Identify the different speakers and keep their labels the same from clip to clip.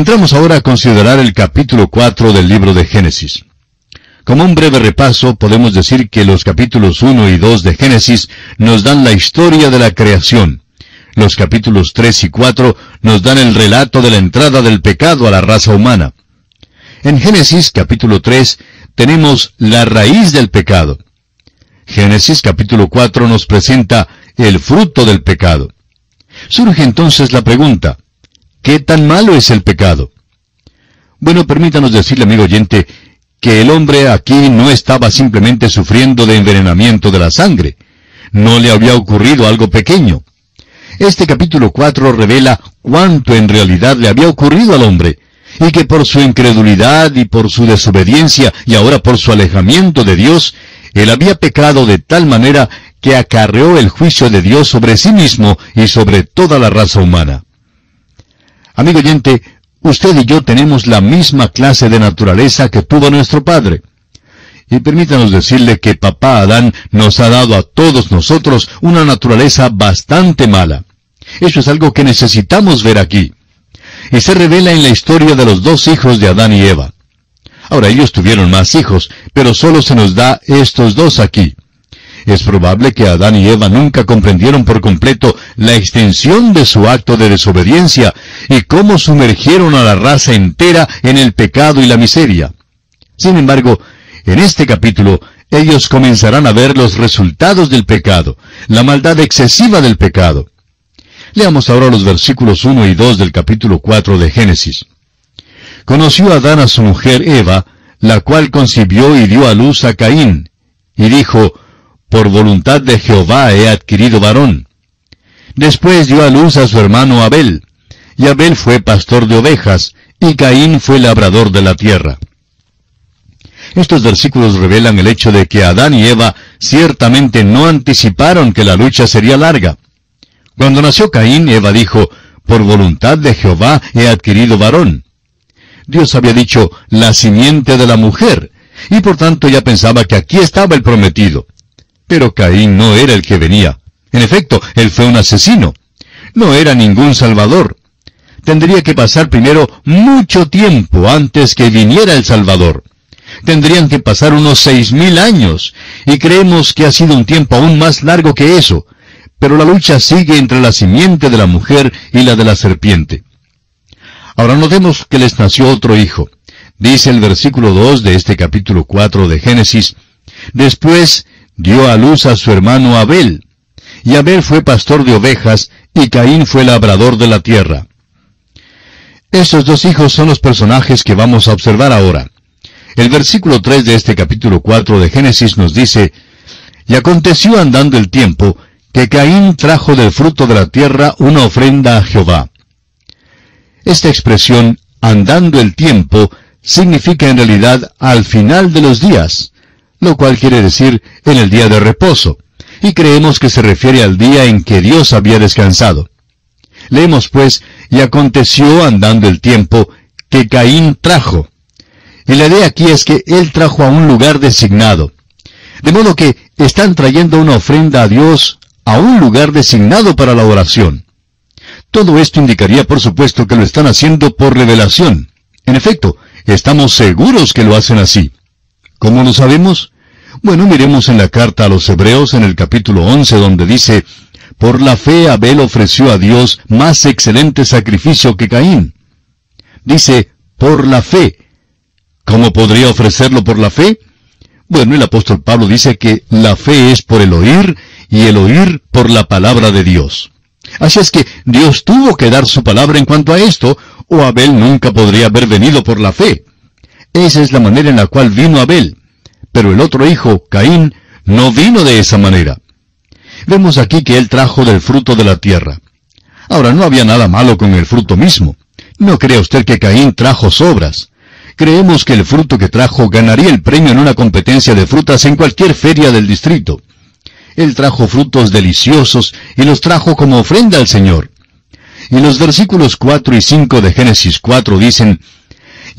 Speaker 1: Entramos ahora a considerar el capítulo 4 del libro de Génesis. Como un breve repaso, podemos decir que los capítulos 1 y 2 de Génesis nos dan la historia de la creación. Los capítulos 3 y 4 nos dan el relato de la entrada del pecado a la raza humana. En Génesis capítulo 3 tenemos la raíz del pecado. Génesis capítulo 4 nos presenta el fruto del pecado. Surge entonces la pregunta, ¿qué tan malo es el pecado? Bueno, permítanos decirle, amigo oyente, que el hombre aquí no estaba simplemente sufriendo de envenenamiento de la sangre. No le había ocurrido algo pequeño. Este capítulo 4 revela cuánto en realidad le había ocurrido al hombre, y que por su incredulidad y por su desobediencia y ahora por su alejamiento de Dios, él había pecado de tal manera que acarreó el juicio de Dios sobre sí mismo y sobre toda la raza humana. Amigo oyente, usted y yo tenemos la misma clase de naturaleza que tuvo nuestro Padre. Y permítanos decirle que papá Adán nos ha dado a todos nosotros una naturaleza bastante mala. Eso es algo que necesitamos ver aquí. Y se revela en la historia de los dos hijos de Adán y Eva. Ahora ellos tuvieron más hijos, pero solo se nos da estos dos aquí. Es probable que Adán y Eva nunca comprendieron por completo la extensión de su acto de desobediencia y cómo sumergieron a la raza entera en el pecado y la miseria. Sin embargo, en este capítulo, ellos comenzarán a ver los resultados del pecado, la maldad excesiva del pecado. Leamos ahora los versículos 1 y 2 del capítulo 4 de Génesis. Conoció Adán a su mujer Eva, la cual concibió y dio a luz a Caín, y dijo, por voluntad de Jehová he adquirido varón. Después dio a luz a su hermano Abel, y Abel fue pastor de ovejas, y Caín fue labrador de la tierra. Estos versículos revelan el hecho de que Adán y Eva ciertamente no anticiparon que la lucha sería larga. Cuando nació Caín, Eva dijo, por voluntad de Jehová he adquirido varón. Dios había dicho, la simiente de la mujer, y por tanto ya pensaba que aquí estaba el prometido. Pero Caín no era el que venía. En efecto, él fue un asesino. No era ningún salvador. Tendría que pasar primero mucho tiempo antes que viniera el Salvador. Tendrían que pasar unos seis mil años, y creemos que ha sido un tiempo aún más largo que eso. Pero la lucha sigue entre la simiente de la mujer y la de la serpiente. Ahora notemos que les nació otro hijo. Dice el versículo 2 de este capítulo 4 de Génesis, Después dio a luz a su hermano Abel. Y Abel fue pastor de ovejas, y Caín fue labrador de la tierra. Estos dos hijos son los personajes que vamos a observar ahora. El versículo 3 de este capítulo 4 de Génesis nos dice, Y aconteció andando el tiempo, que Caín trajo del fruto de la tierra una ofrenda a Jehová. Esta expresión, andando el tiempo, significa en realidad al final de los días, lo cual quiere decir en el día de reposo, y creemos que se refiere al día en que Dios había descansado. Leemos pues, y aconteció andando el tiempo, que Caín trajo. Y la idea aquí es que él trajo a un lugar designado. De modo que están trayendo una ofrenda a Dios a un lugar designado para la oración. Todo esto indicaría, por supuesto, que lo están haciendo por revelación. En efecto, estamos seguros que lo hacen así. ¿Cómo lo sabemos? Bueno, miremos en la carta a los Hebreos en el capítulo 11 donde dice, Por la fe Abel ofreció a Dios más excelente sacrificio que Caín. Dice, por la fe. ¿Cómo podría ofrecerlo por la fe? Bueno, el apóstol Pablo dice que la fe es por el oír y el oír por la palabra de Dios. Así es que Dios tuvo que dar su palabra en cuanto a esto, o Abel nunca podría haber venido por la fe. Esa es la manera en la cual vino Abel. Pero el otro hijo, Caín, no vino de esa manera. Vemos aquí que él trajo del fruto de la tierra. Ahora, no había nada malo con el fruto mismo. No crea usted que Caín trajo sobras. Creemos que el fruto que trajo ganaría el premio en una competencia de frutas en cualquier feria del distrito. Él trajo frutos deliciosos y los trajo como ofrenda al Señor. Y los versículos 4 y 5 de Génesis 4 dicen,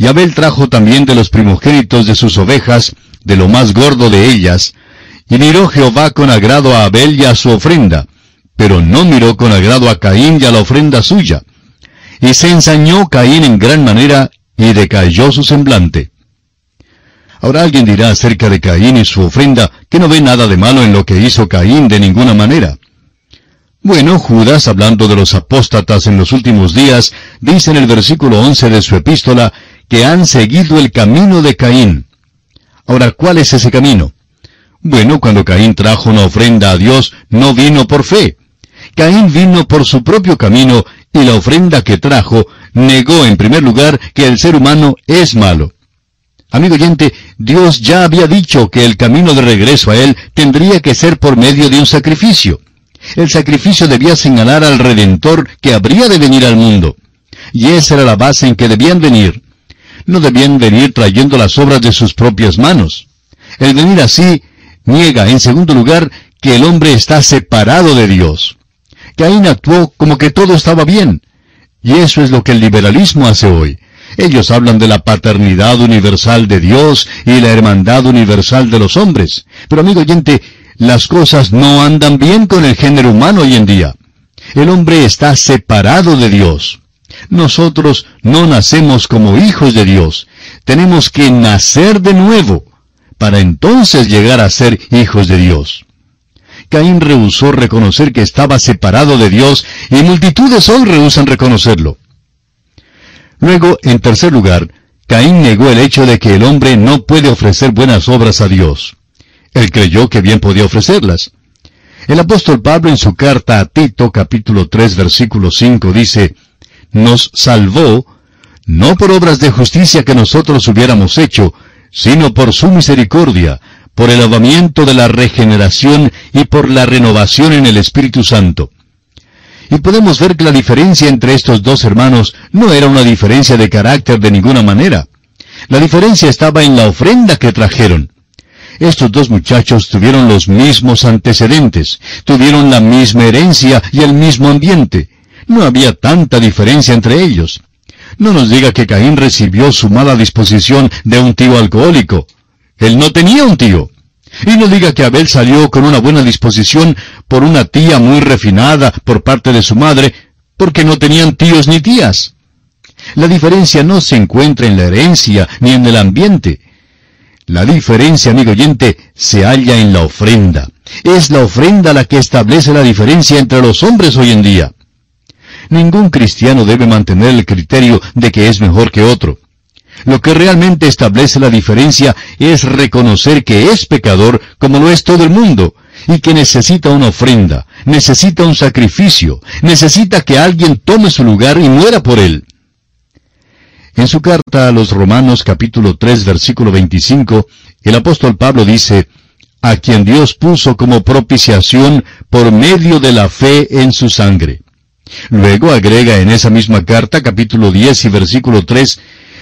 Speaker 1: y Abel trajo también de los primogénitos de sus ovejas, de lo más gordo de ellas, y miró Jehová con agrado a Abel y a su ofrenda, pero no miró con agrado a Caín y a la ofrenda suya. y se ensañó Caín en gran manera, y decayó su semblante. Ahora alguien dirá acerca de Caín y su ofrenda que no ve nada de malo en lo que hizo Caín de ninguna manera. Bueno, Judas, hablando de los apóstatas en los últimos días, dice en el versículo 11 de su epístola que han seguido el camino de Caín. Ahora, ¿cuál es ese camino? Bueno, cuando Caín trajo una ofrenda a Dios, no vino por fe. Caín vino por su propio camino y la ofrenda que trajo negó en primer lugar que el ser humano es malo. Amigo oyente, Dios ya había dicho que el camino de regreso a Él tendría que ser por medio de un sacrificio. El sacrificio debía señalar al Redentor que habría de venir al mundo. Y esa era la base en que debían venir. No debían venir trayendo las obras de sus propias manos. El venir así niega, en segundo lugar, que el hombre está separado de Dios. Caín actuó como que todo estaba bien. Y eso es lo que el liberalismo hace hoy. Ellos hablan de la paternidad universal de Dios y la hermandad universal de los hombres. Pero amigo oyente, las cosas no andan bien con el género humano hoy en día. El hombre está separado de Dios. Nosotros no nacemos como hijos de Dios. Tenemos que nacer de nuevo para entonces llegar a ser hijos de Dios. Caín rehusó reconocer que estaba separado de Dios y multitudes hoy rehusan reconocerlo. Luego, en tercer lugar, Caín negó el hecho de que el hombre no puede ofrecer buenas obras a Dios. Él creyó que bien podía ofrecerlas. El apóstol Pablo en su carta a Tito capítulo 3 versículo 5 dice, nos salvó, no por obras de justicia que nosotros hubiéramos hecho, sino por su misericordia, por el lavamiento de la regeneración y por la renovación en el Espíritu Santo y podemos ver que la diferencia entre estos dos hermanos no era una diferencia de carácter de ninguna manera. La diferencia estaba en la ofrenda que trajeron. Estos dos muchachos tuvieron los mismos antecedentes, tuvieron la misma herencia y el mismo ambiente. No había tanta diferencia entre ellos. No nos diga que Caín recibió su mala disposición de un tío alcohólico. Él no tenía un tío. Y no diga que Abel salió con una buena disposición por una tía muy refinada por parte de su madre, porque no tenían tíos ni tías. La diferencia no se encuentra en la herencia ni en el ambiente. La diferencia, amigo oyente, se halla en la ofrenda. Es la ofrenda la que establece la diferencia entre los hombres hoy en día. Ningún cristiano debe mantener el criterio de que es mejor que otro. Lo que realmente establece la diferencia es reconocer que es pecador como lo es todo el mundo y que necesita una ofrenda, necesita un sacrificio, necesita que alguien tome su lugar y muera por él. En su carta a los Romanos capítulo 3 versículo 25, el apóstol Pablo dice, a quien Dios puso como propiciación por medio de la fe en su sangre. Luego agrega en esa misma carta capítulo 10 y versículo 3,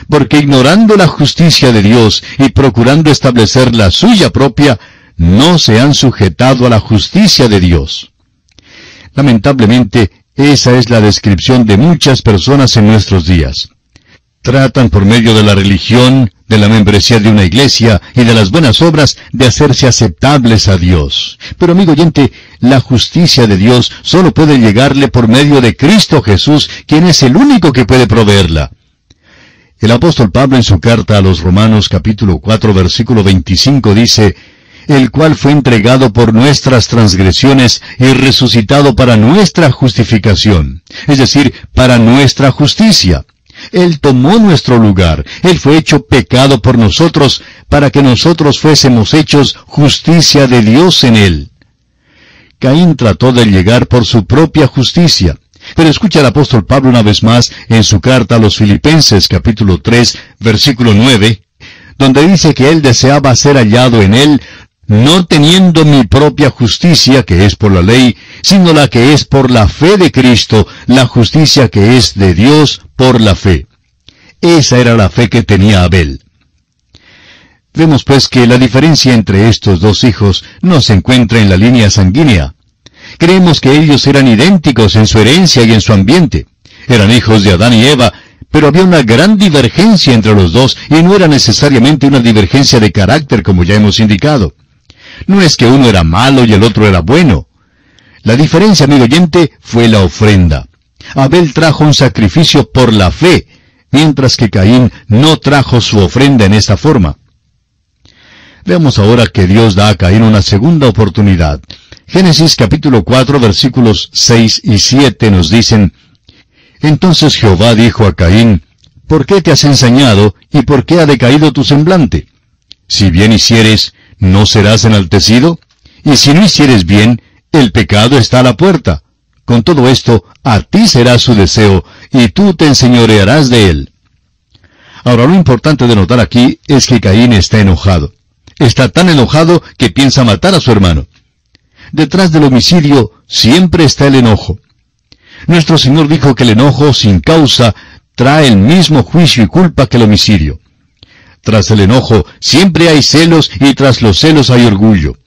Speaker 1: porque ignorando la justicia de Dios y procurando establecer la suya propia, no se han sujetado a la justicia de Dios. Lamentablemente, esa es la descripción de muchas personas en nuestros días. Tratan por medio de la religión, de la membresía de una iglesia y de las buenas obras de hacerse aceptables a Dios. Pero amigo oyente, la justicia de Dios solo puede llegarle por medio de Cristo Jesús, quien es el único que puede proveerla. El apóstol Pablo en su carta a los Romanos capítulo 4 versículo 25 dice, el cual fue entregado por nuestras transgresiones y resucitado para nuestra justificación, es decir, para nuestra justicia. Él tomó nuestro lugar, Él fue hecho pecado por nosotros, para que nosotros fuésemos hechos justicia de Dios en Él. Caín trató de llegar por su propia justicia, pero escucha al apóstol Pablo una vez más en su carta a los Filipenses capítulo 3 versículo 9, donde dice que él deseaba ser hallado en él, no teniendo mi propia justicia que es por la ley, sino la que es por la fe de Cristo, la justicia que es de Dios por la fe. Esa era la fe que tenía Abel. Vemos pues que la diferencia entre estos dos hijos no se encuentra en la línea sanguínea. Creemos que ellos eran idénticos en su herencia y en su ambiente. Eran hijos de Adán y Eva, pero había una gran divergencia entre los dos y no era necesariamente una divergencia de carácter como ya hemos indicado. No es que uno era malo y el otro era bueno. La diferencia, amigo oyente, fue la ofrenda. Abel trajo un sacrificio por la fe, mientras que Caín no trajo su ofrenda en esta forma. Veamos ahora que Dios da a Caín una segunda oportunidad. Génesis capítulo 4 versículos 6 y 7 nos dicen, Entonces Jehová dijo a Caín, ¿Por qué te has ensañado y por qué ha decaído tu semblante? Si bien hicieres, ¿no serás enaltecido? Y si no hicieres bien, el pecado está a la puerta. Con todo esto, a ti será su deseo, y tú te enseñorearás de él. Ahora, lo importante de notar aquí es que Caín está enojado. Está tan enojado que piensa matar a su hermano. Detrás del homicidio siempre está el enojo. Nuestro Señor dijo que el enojo sin causa trae el mismo juicio y culpa que el homicidio. Tras el enojo siempre hay celos y tras los celos hay orgullo.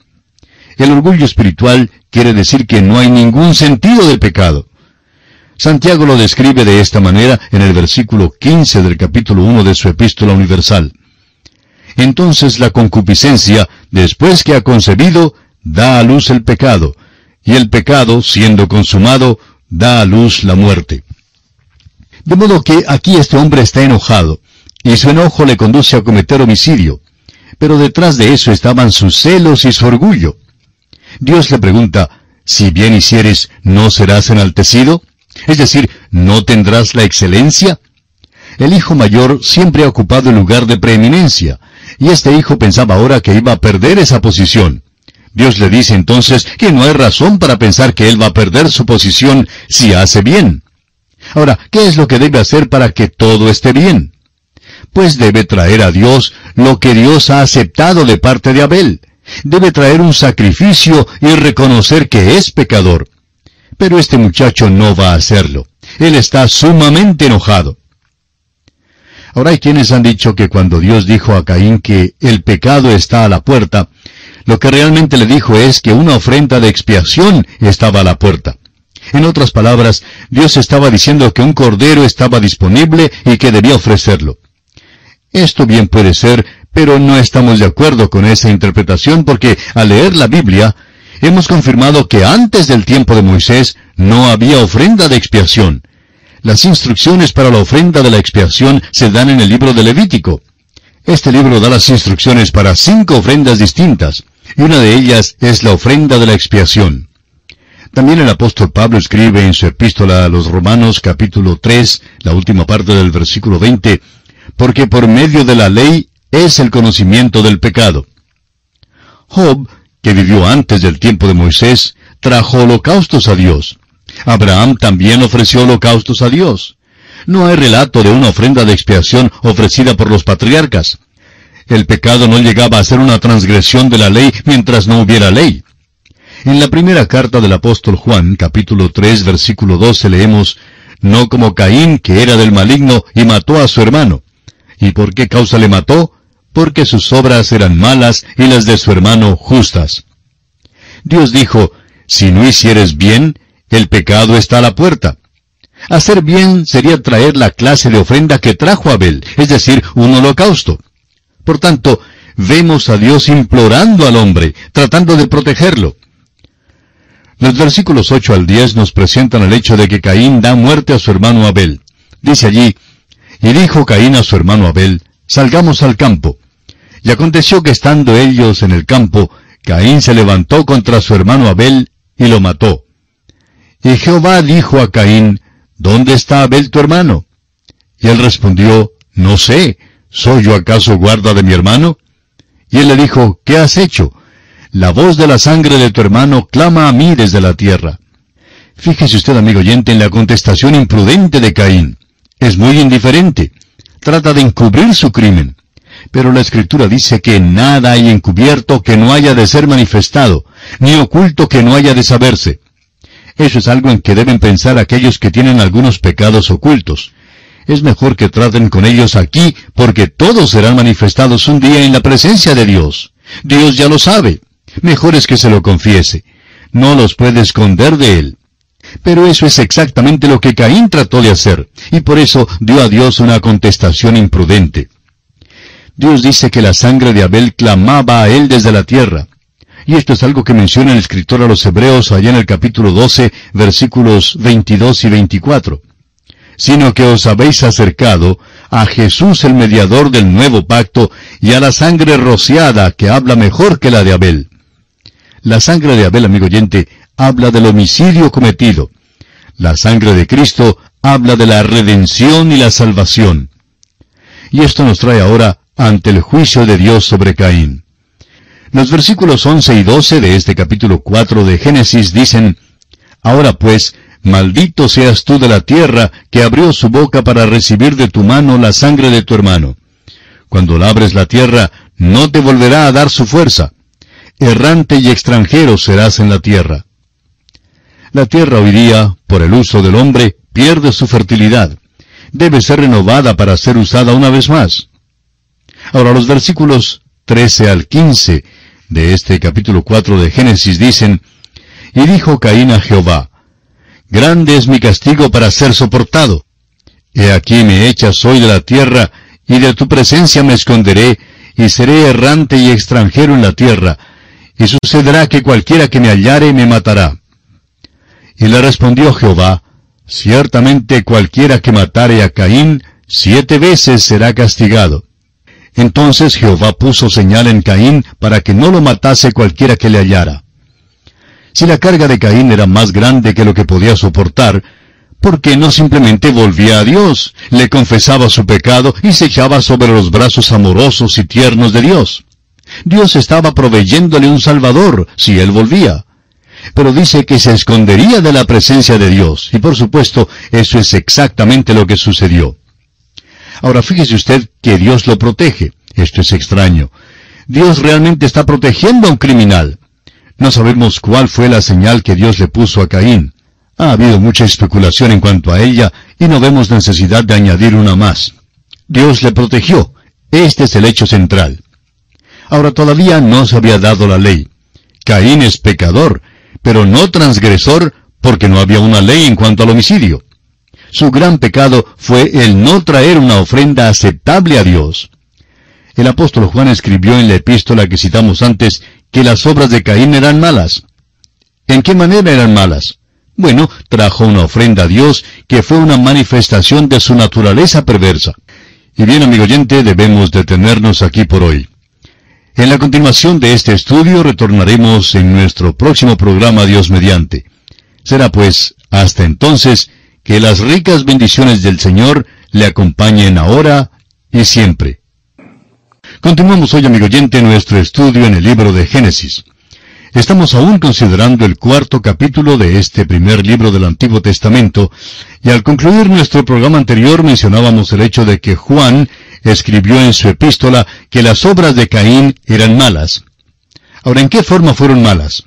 Speaker 1: El orgullo espiritual quiere decir que no hay ningún sentido del pecado. Santiago lo describe de esta manera en el versículo 15 del capítulo 1 de su epístola universal. Entonces la concupiscencia, después que ha concebido, da a luz el pecado, y el pecado, siendo consumado, da a luz la muerte. De modo que aquí este hombre está enojado, y su enojo le conduce a cometer homicidio. Pero detrás de eso estaban sus celos y su orgullo. Dios le pregunta, si bien hicieres, ¿no serás enaltecido? Es decir, ¿no tendrás la excelencia? El hijo mayor siempre ha ocupado el lugar de preeminencia, y este hijo pensaba ahora que iba a perder esa posición. Dios le dice entonces que no hay razón para pensar que él va a perder su posición si hace bien. Ahora, ¿qué es lo que debe hacer para que todo esté bien? Pues debe traer a Dios lo que Dios ha aceptado de parte de Abel. Debe traer un sacrificio y reconocer que es pecador. Pero este muchacho no va a hacerlo. Él está sumamente enojado. Ahora hay quienes han dicho que cuando Dios dijo a Caín que el pecado está a la puerta, lo que realmente le dijo es que una ofrenda de expiación estaba a la puerta. En otras palabras, Dios estaba diciendo que un cordero estaba disponible y que debía ofrecerlo. Esto bien puede ser, pero no estamos de acuerdo con esa interpretación porque al leer la Biblia, hemos confirmado que antes del tiempo de Moisés no había ofrenda de expiación. Las instrucciones para la ofrenda de la expiación se dan en el libro de Levítico. Este libro da las instrucciones para cinco ofrendas distintas, y una de ellas es la ofrenda de la expiación. También el apóstol Pablo escribe en su epístola a los Romanos capítulo 3, la última parte del versículo 20, porque por medio de la ley es el conocimiento del pecado. Job, que vivió antes del tiempo de Moisés, trajo holocaustos a Dios. Abraham también ofreció holocaustos a Dios. No hay relato de una ofrenda de expiación ofrecida por los patriarcas. El pecado no llegaba a ser una transgresión de la ley mientras no hubiera ley. En la primera carta del apóstol Juan, capítulo 3, versículo 12, leemos, No como Caín, que era del maligno, y mató a su hermano. ¿Y por qué causa le mató? Porque sus obras eran malas y las de su hermano justas. Dios dijo, Si no hicieres bien, el pecado está a la puerta. Hacer bien sería traer la clase de ofrenda que trajo Abel, es decir, un holocausto. Por tanto, vemos a Dios implorando al hombre, tratando de protegerlo. Los versículos 8 al 10 nos presentan el hecho de que Caín da muerte a su hermano Abel. Dice allí, y dijo Caín a su hermano Abel, salgamos al campo. Y aconteció que estando ellos en el campo, Caín se levantó contra su hermano Abel y lo mató. Y Jehová dijo a Caín, ¿Dónde está Abel tu hermano? Y él respondió, No sé, ¿soy yo acaso guarda de mi hermano? Y él le dijo, ¿qué has hecho? La voz de la sangre de tu hermano clama a mí desde la tierra. Fíjese usted, amigo oyente, en la contestación imprudente de Caín. Es muy indiferente. Trata de encubrir su crimen. Pero la Escritura dice que nada hay encubierto que no haya de ser manifestado, ni oculto que no haya de saberse. Eso es algo en que deben pensar aquellos que tienen algunos pecados ocultos. Es mejor que traten con ellos aquí, porque todos serán manifestados un día en la presencia de Dios. Dios ya lo sabe mejor es que se lo confiese. No los puede esconder de él. Pero eso es exactamente lo que Caín trató de hacer, y por eso dio a Dios una contestación imprudente. Dios dice que la sangre de Abel clamaba a él desde la tierra, Y esto es algo que menciona el escritor a los Hebreos allá en el capítulo 12, versículos 22 y 24. Sino que os habéis acercado a Jesús el mediador del nuevo pacto y a la sangre rociada que habla mejor que la de Abel. La sangre de Abel, amigo oyente, habla del homicidio cometido. La sangre de Cristo habla de la redención y la salvación. Y esto nos trae ahora ante el juicio de Dios sobre Caín. Los versículos 11 y 12 de este capítulo 4 de Génesis dicen, Ahora pues, maldito seas tú de la tierra que abrió su boca para recibir de tu mano la sangre de tu hermano. Cuando labres la tierra, no te volverá a dar su fuerza. Errante y extranjero serás en la tierra. La tierra hoy día, por el uso del hombre, pierde su fertilidad. Debe ser renovada para ser usada una vez más. Ahora los versículos 13 al 15 de este capítulo 4 de Génesis dicen, Y dijo Caín a Jehová, Grande es mi castigo para ser soportado. He aquí me echas hoy de la tierra, y de tu presencia me esconderé, y seré errante y extranjero en la tierra, y sucederá que cualquiera que me hallare me matará. Y le respondió Jehová, Ciertamente cualquiera que matare a Caín, siete veces será castigado. Entonces Jehová puso señal en Caín para que no lo matase cualquiera que le hallara. Si la carga de Caín era más grande que lo que podía soportar, ¿por qué no simplemente volvía a Dios, le confesaba su pecado y se echaba sobre los brazos amorosos y tiernos de Dios? Dios estaba proveyéndole un Salvador si él volvía. Pero dice que se escondería de la presencia de Dios, y por supuesto eso es exactamente lo que sucedió. Ahora fíjese usted que Dios lo protege. Esto es extraño. Dios realmente está protegiendo a un criminal. No sabemos cuál fue la señal que Dios le puso a Caín. Ha habido mucha especulación en cuanto a ella y no vemos necesidad de añadir una más. Dios le protegió. Este es el hecho central. Ahora todavía no se había dado la ley. Caín es pecador, pero no transgresor porque no había una ley en cuanto al homicidio. Su gran pecado fue el no traer una ofrenda aceptable a Dios. El apóstol Juan escribió en la epístola que citamos antes que las obras de Caín eran malas. ¿En qué manera eran malas? Bueno, trajo una ofrenda a Dios que fue una manifestación de su naturaleza perversa. Y bien, amigo oyente, debemos detenernos aquí por hoy. En la continuación de este estudio retornaremos en nuestro próximo programa Dios mediante. Será pues, hasta entonces, que las ricas bendiciones del Señor le acompañen ahora y siempre. Continuamos hoy, amigo oyente, nuestro estudio en el libro de Génesis. Estamos aún considerando el cuarto capítulo de este primer libro del Antiguo Testamento, y al concluir nuestro programa anterior mencionábamos el hecho de que Juan escribió en su epístola que las obras de Caín eran malas. Ahora, ¿en qué forma fueron malas?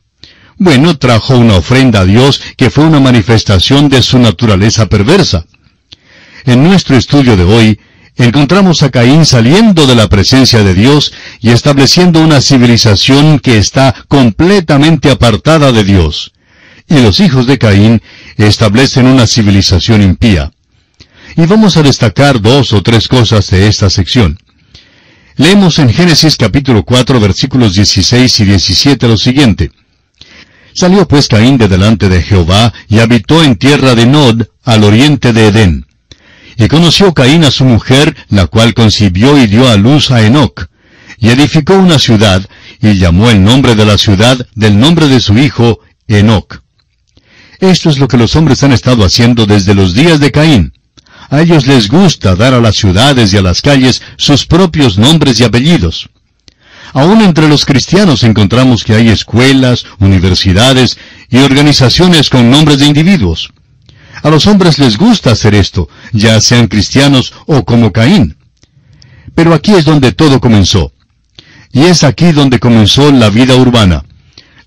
Speaker 1: Bueno, trajo una ofrenda a Dios que fue una manifestación de su naturaleza perversa. En nuestro estudio de hoy, encontramos a Caín saliendo de la presencia de Dios y estableciendo una civilización que está completamente apartada de Dios. Y los hijos de Caín establecen una civilización impía. Y vamos a destacar dos o tres cosas de esta sección. Leemos en Génesis capítulo 4 versículos 16 y 17 lo siguiente. Salió pues Caín de delante de Jehová, y habitó en tierra de Nod, al oriente de Edén. Y conoció Caín a su mujer, la cual concibió y dio a luz a Enoc. Y edificó una ciudad, y llamó el nombre de la ciudad del nombre de su hijo, Enoc. Esto es lo que los hombres han estado haciendo desde los días de Caín. A ellos les gusta dar a las ciudades y a las calles sus propios nombres y apellidos. Aún entre los cristianos encontramos que hay escuelas, universidades y organizaciones con nombres de individuos. A los hombres les gusta hacer esto, ya sean cristianos o como Caín. Pero aquí es donde todo comenzó. Y es aquí donde comenzó la vida urbana.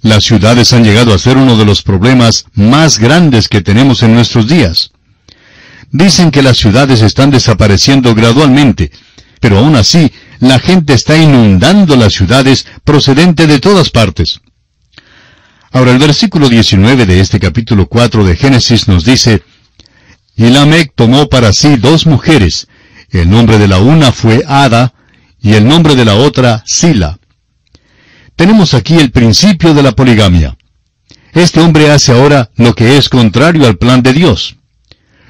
Speaker 1: Las ciudades han llegado a ser uno de los problemas más grandes que tenemos en nuestros días. Dicen que las ciudades están desapareciendo gradualmente, pero aún así la gente está inundando las ciudades procedente de todas partes. Ahora el versículo 19 de este capítulo 4 de Génesis nos dice, Y Lamec tomó para sí dos mujeres, el nombre de la una fue Ada, y el nombre de la otra Sila. tenemos aquí el principio de la poligamia. Este hombre hace ahora lo que es contrario al plan de Dios.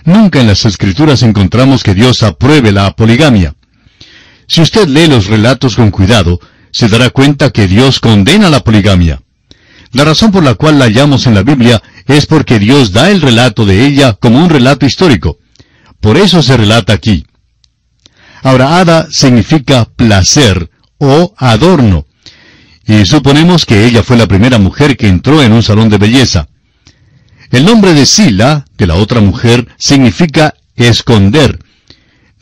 Speaker 1: Nunca en las Escrituras encontramos que Dios apruebe la poligamia. Si usted lee los relatos con cuidado, se dará cuenta que Dios condena la poligamia. La razón por la cual la hallamos en la Biblia es porque Dios da el relato de ella como un relato histórico. Por eso se relata aquí. Ahora, Ada significa placer o adorno. Y suponemos que ella fue la primera mujer que entró en un salón de belleza. El nombre de Sila, de la otra mujer, significa esconder.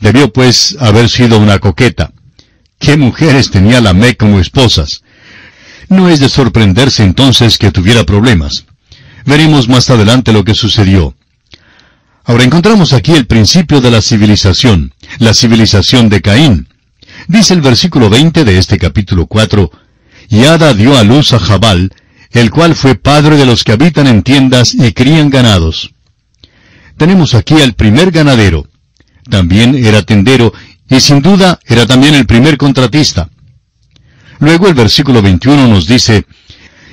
Speaker 1: Debió pues haber sido una coqueta. ¿Qué mujeres tenía la Mec como esposas? No es de sorprenderse entonces que tuviera problemas. Veremos más adelante lo que sucedió. Ahora encontramos aquí el principio de la civilización, la civilización de Caín. Dice el versículo 20 de este capítulo 4, Y Ada dio a luz a Jabal, el cual fue padre de los que habitan en tiendas y crían ganados. Tenemos aquí al primer ganadero. También era tendero y sin duda era también el primer contratista. Luego el versículo 21 nos dice,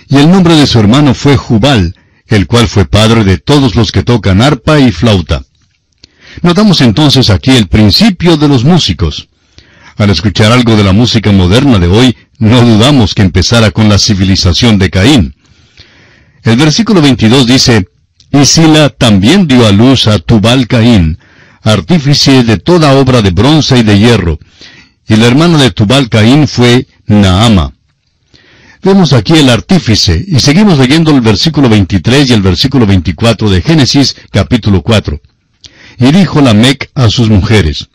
Speaker 1: y el nombre de su hermano fue Jubal, el cual fue padre de todos los que tocan arpa y flauta. Notamos entonces aquí el principio de los músicos. Al escuchar algo de la música moderna de hoy, no dudamos que empezara con la civilización de Caín. El versículo 22 dice, Y Sila también dio a luz a Tubal Caín, artífice de toda obra de bronce y de hierro, y la hermana de Tubal Caín fue Naama. Vemos aquí el artífice, y seguimos leyendo el versículo 23 y el versículo 24 de Génesis capítulo 4. Y dijo Lamec a sus mujeres,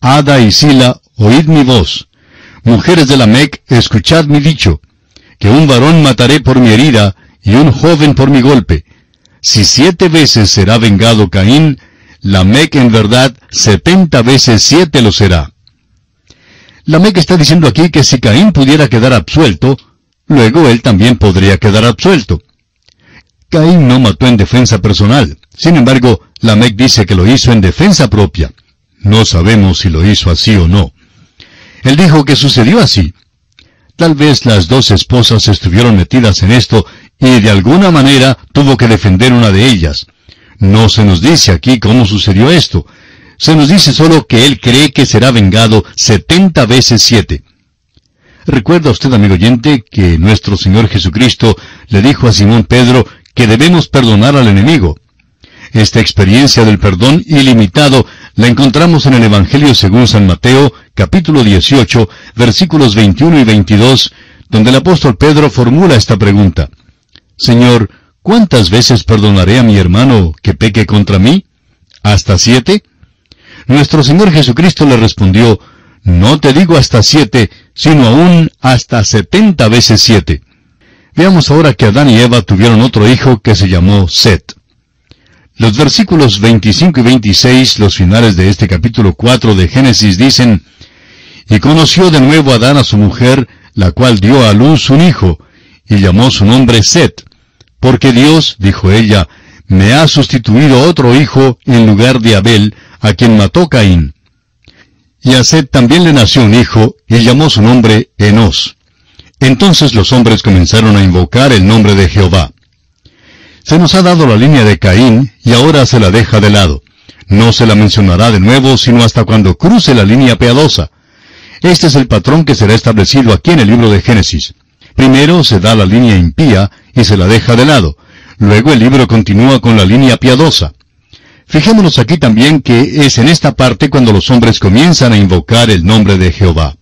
Speaker 1: Ada y Sila, oíd mi voz. Mujeres de Lamec, escuchad mi dicho, que un varón mataré por mi herida, y un joven por mi golpe. Si siete veces será vengado Caín, Lamec en verdad setenta veces siete lo será. Lamec está diciendo aquí que si Caín pudiera quedar absuelto, luego él también podría quedar absuelto. Caín no mató en defensa personal. Sin embargo, Lamec dice que lo hizo en defensa propia. No sabemos si lo hizo así o no. Él dijo que sucedió así. Tal vez las dos esposas estuvieron metidas en esto y de alguna manera tuvo que defender una de ellas. No se nos dice aquí cómo sucedió esto. Se nos dice solo que él cree que será vengado setenta veces siete. ¿Recuerda usted, amigo oyente, que nuestro Señor Jesucristo le dijo a Simón Pedro que debemos perdonar al enemigo? Esta experiencia del perdón ilimitado la encontramos en el Evangelio según San Mateo, capítulo 18, versículos 21 y 22, donde el apóstol Pedro formula esta pregunta. Señor, ¿Cuántas veces perdonaré a mi hermano que peque contra mí? ¿Hasta siete? Nuestro Señor Jesucristo le respondió, No te digo hasta siete, sino aún hasta setenta veces siete. Veamos ahora que Adán y Eva tuvieron otro hijo que se llamó Set. Los versículos 25 y 26, los finales de este capítulo 4 de Génesis dicen, Y conoció de nuevo Adán a su mujer, la cual dio a luz un hijo, y llamó su nombre Set porque Dios, dijo ella, me ha sustituido otro hijo en lugar de Abel, a quien mató Caín. Y a Seth también le nació un hijo, y llamó su nombre Enos. Entonces los hombres comenzaron a invocar el nombre de Jehová. Se nos ha dado la línea de Caín, y ahora se la deja de lado. No se la mencionará de nuevo, sino hasta cuando cruce la línea piadosa. Este es el patrón que será establecido aquí en el libro de Génesis. Primero se da la línea impía y se la deja de lado. Luego el libro continúa con la línea piadosa. Fijémonos aquí también que es en esta parte cuando los hombres comienzan a invocar el nombre de Jehová.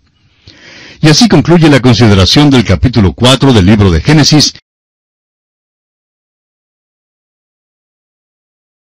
Speaker 1: Y así concluye la consideración del capítulo 4 del libro de Génesis,